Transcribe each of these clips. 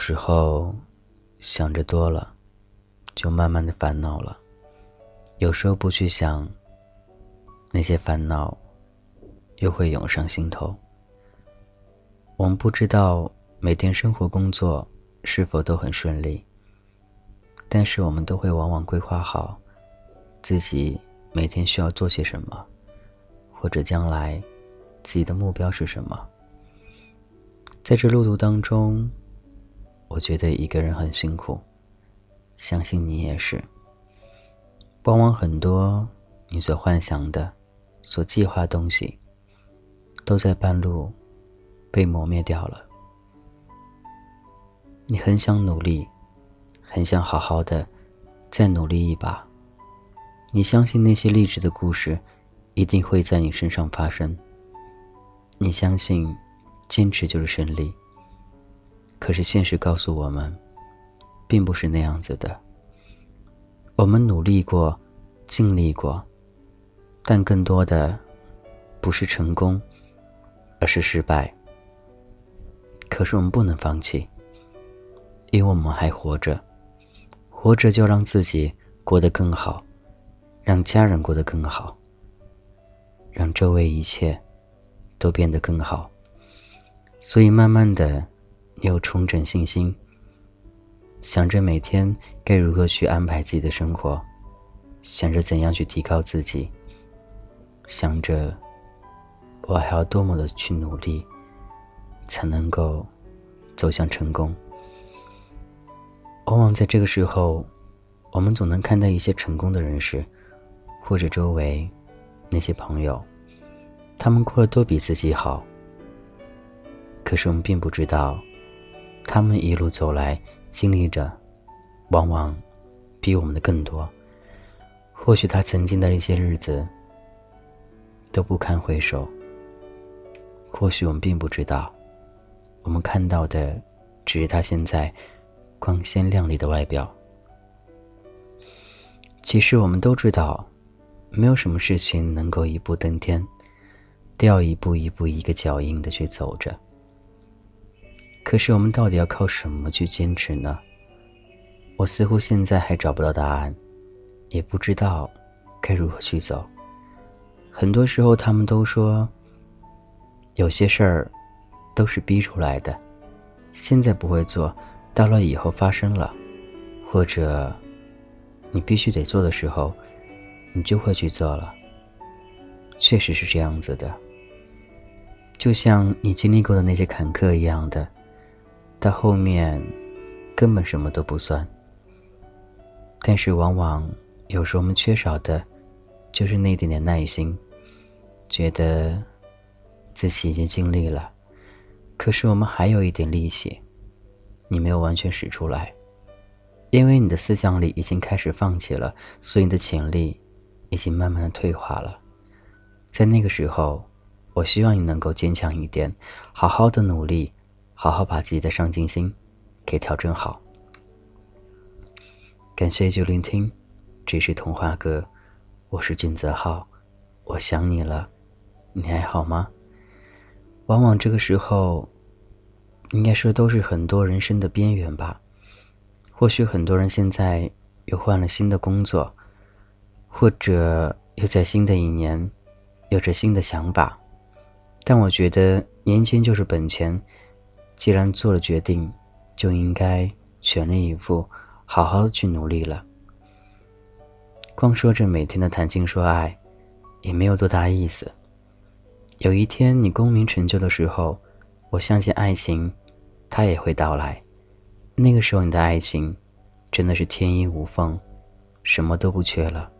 时候想着多了，就慢慢的烦恼了。有时候不去想，那些烦恼又会涌上心头。我们不知道每天生活工作是否都很顺利，但是我们都会往往规划好自己每天需要做些什么，或者将来自己的目标是什么。在这路途当中，我觉得一个人很辛苦，相信你也是。往往很多你所幻想的、所计划的东西，都在半路被磨灭掉了。你很想努力，很想好好的再努力一把。你相信那些励志的故事一定会在你身上发生。你相信坚持就是胜利。可是现实告诉我们，并不是那样子的。我们努力过，尽力过，但更多的不是成功，而是失败。可是我们不能放弃，因为我们还活着，活着就让自己过得更好，让家人过得更好，让周围一切都变得更好。所以，慢慢的又重整信心。想着每天该如何去安排自己的生活，想着怎样去提高自己，想着我还要多么的去努力，才能够走向成功。往往在这个时候，我们总能看到一些成功的人士，或者周围那些朋友，他们过得都比自己好。可是我们并不知道，他们一路走来。经历着，往往比我们的更多。或许他曾经的那些日子都不堪回首。或许我们并不知道，我们看到的只是他现在光鲜亮丽的外表。其实我们都知道，没有什么事情能够一步登天，都要一步一步一个脚印的去走着。可是我们到底要靠什么去坚持呢？我似乎现在还找不到答案，也不知道该如何去走。很多时候，他们都说，有些事儿都是逼出来的，现在不会做，到了以后发生了，或者你必须得做的时候，你就会去做了。确实是这样子的，就像你经历过的那些坎坷一样的。到后面，根本什么都不算。但是往往有时候我们缺少的，就是那点点耐心，觉得自己已经尽力了，可是我们还有一点力气，你没有完全使出来，因为你的思想里已经开始放弃了，所以你的潜力已经慢慢的退化了。在那个时候，我希望你能够坚强一点，好好的努力。好好把自己的上进心给调整好。感谢就聆听，这是童话哥，我是俊泽浩，我想你了，你还好吗？往往这个时候，应该说都是很多人生的边缘吧。或许很多人现在又换了新的工作，或者又在新的一年有着新的想法，但我觉得年轻就是本钱。既然做了决定，就应该全力以赴，好好的去努力了。光说着每天的谈情说爱，也没有多大意思。有一天你功名成就的时候，我相信爱情，它也会到来。那个时候你的爱情，真的是天衣无缝，什么都不缺了。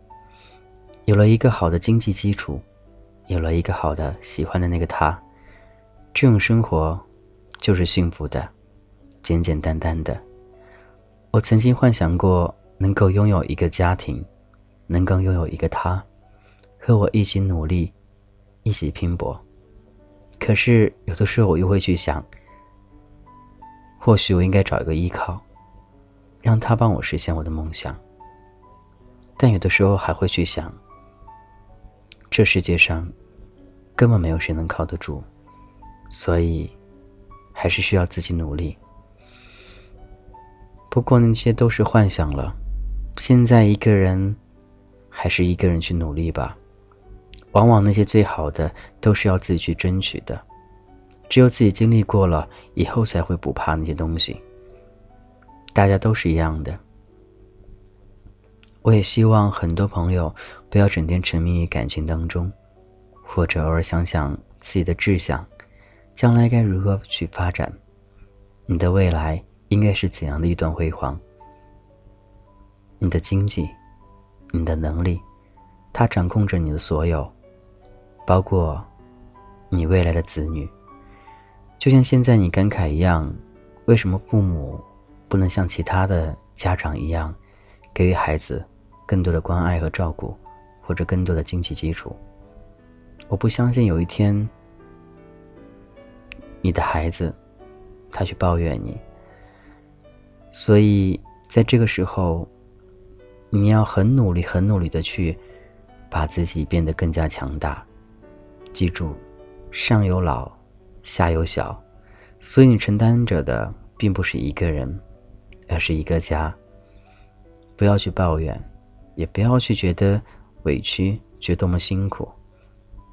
有了一个好的经济基础，有了一个好的喜欢的那个他，这种生活。就是幸福的，简简单单的。我曾经幻想过能够拥有一个家庭，能够拥有一个他，和我一起努力，一起拼搏。可是有的时候我又会去想，或许我应该找一个依靠，让他帮我实现我的梦想。但有的时候还会去想，这世界上根本没有谁能靠得住，所以。还是需要自己努力。不过那些都是幻想了。现在一个人，还是一个人去努力吧。往往那些最好的都是要自己去争取的，只有自己经历过了以后，才会不怕那些东西。大家都是一样的。我也希望很多朋友不要整天沉迷于感情当中，或者偶尔想想自己的志向，将来该如何去发展，你的未来应该是怎样的一段辉煌？你的经济，你的能力，它掌控着你的所有，包括你未来的子女。就像现在你感慨一样，为什么父母不能像其他的家长一样，给予孩子？更多的关爱和照顾，或者更多的经济基础。我不相信有一天，你的孩子，他去抱怨你。所以在这个时候，你要很努力、很努力的去把自己变得更加强大。记住，上有老，下有小，所以你承担着的并不是一个人，而是一个家。不要去抱怨。也不要去觉得委屈，觉得多么辛苦，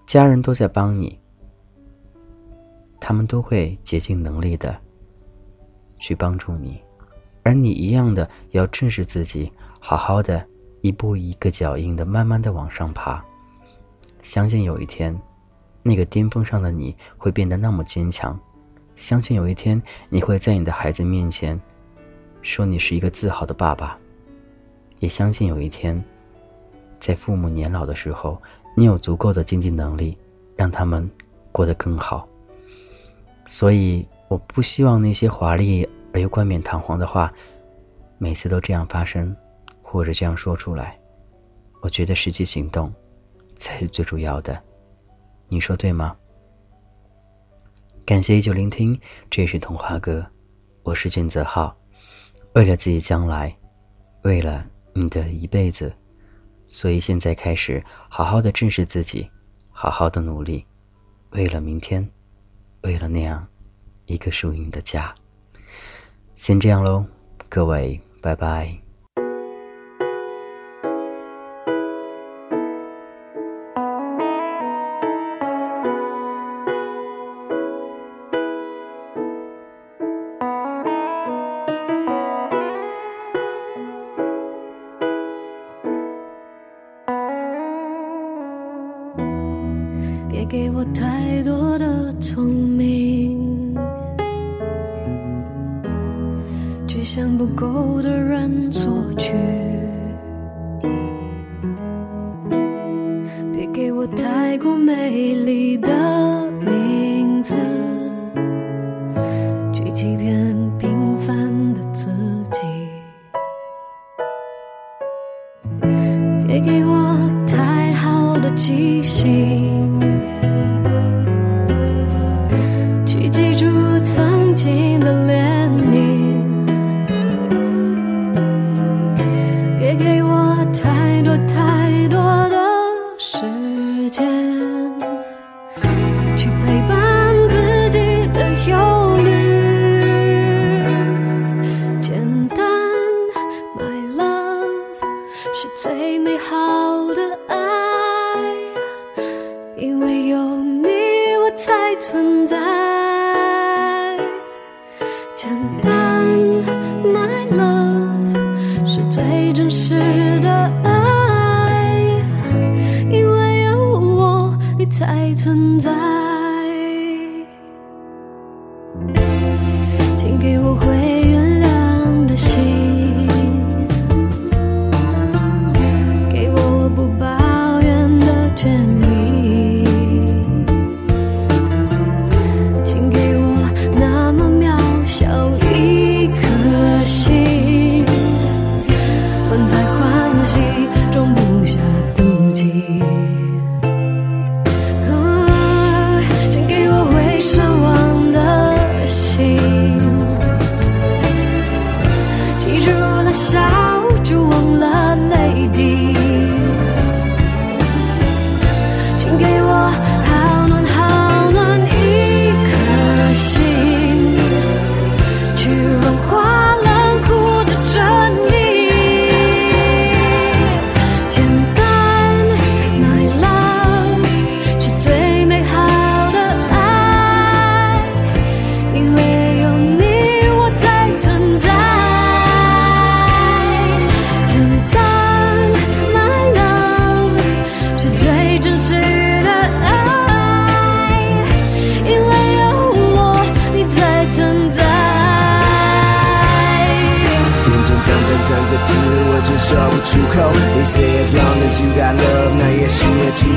家人都在帮你，他们都会竭尽能力的去帮助你，而你一样的要正视自己，好好的一步一个脚印的慢慢的往上爬，相信有一天，那个巅峰上的你会变得那么坚强，相信有一天你会在你的孩子面前，说你是一个自豪的爸爸。也相信有一天，在父母年老的时候，你有足够的经济能力，让他们过得更好。所以，我不希望那些华丽而又冠冕堂皇的话，每次都这样发生，或者这样说出来。我觉得实际行动才是最主要的。你说对吗？感谢依旧聆听，这是童话哥，我是俊泽浩。为了自己将来，为了。你的一辈子，所以现在开始好好的正视自己，好好的努力，为了明天，为了那样一个属于你的家。先这样喽，各位，拜拜。别给我太多够的人索取。别给我太过美丽的名字，去欺骗平凡的自己。别给我太好的记性。才存在。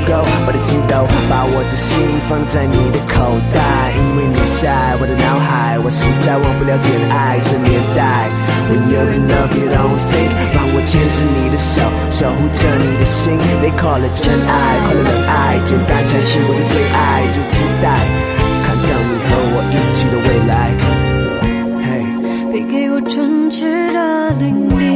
够，我的情都把我的心放在你的口袋，因为你在我的脑海，我实在忘不了简爱这年代。When you love you don't think，让我牵着你的手，守护着你的心。They call it 真爱，快乐的爱，简单才是我的最爱，最期待。看到你和我一起的未来。Hey，别给我纯真的零。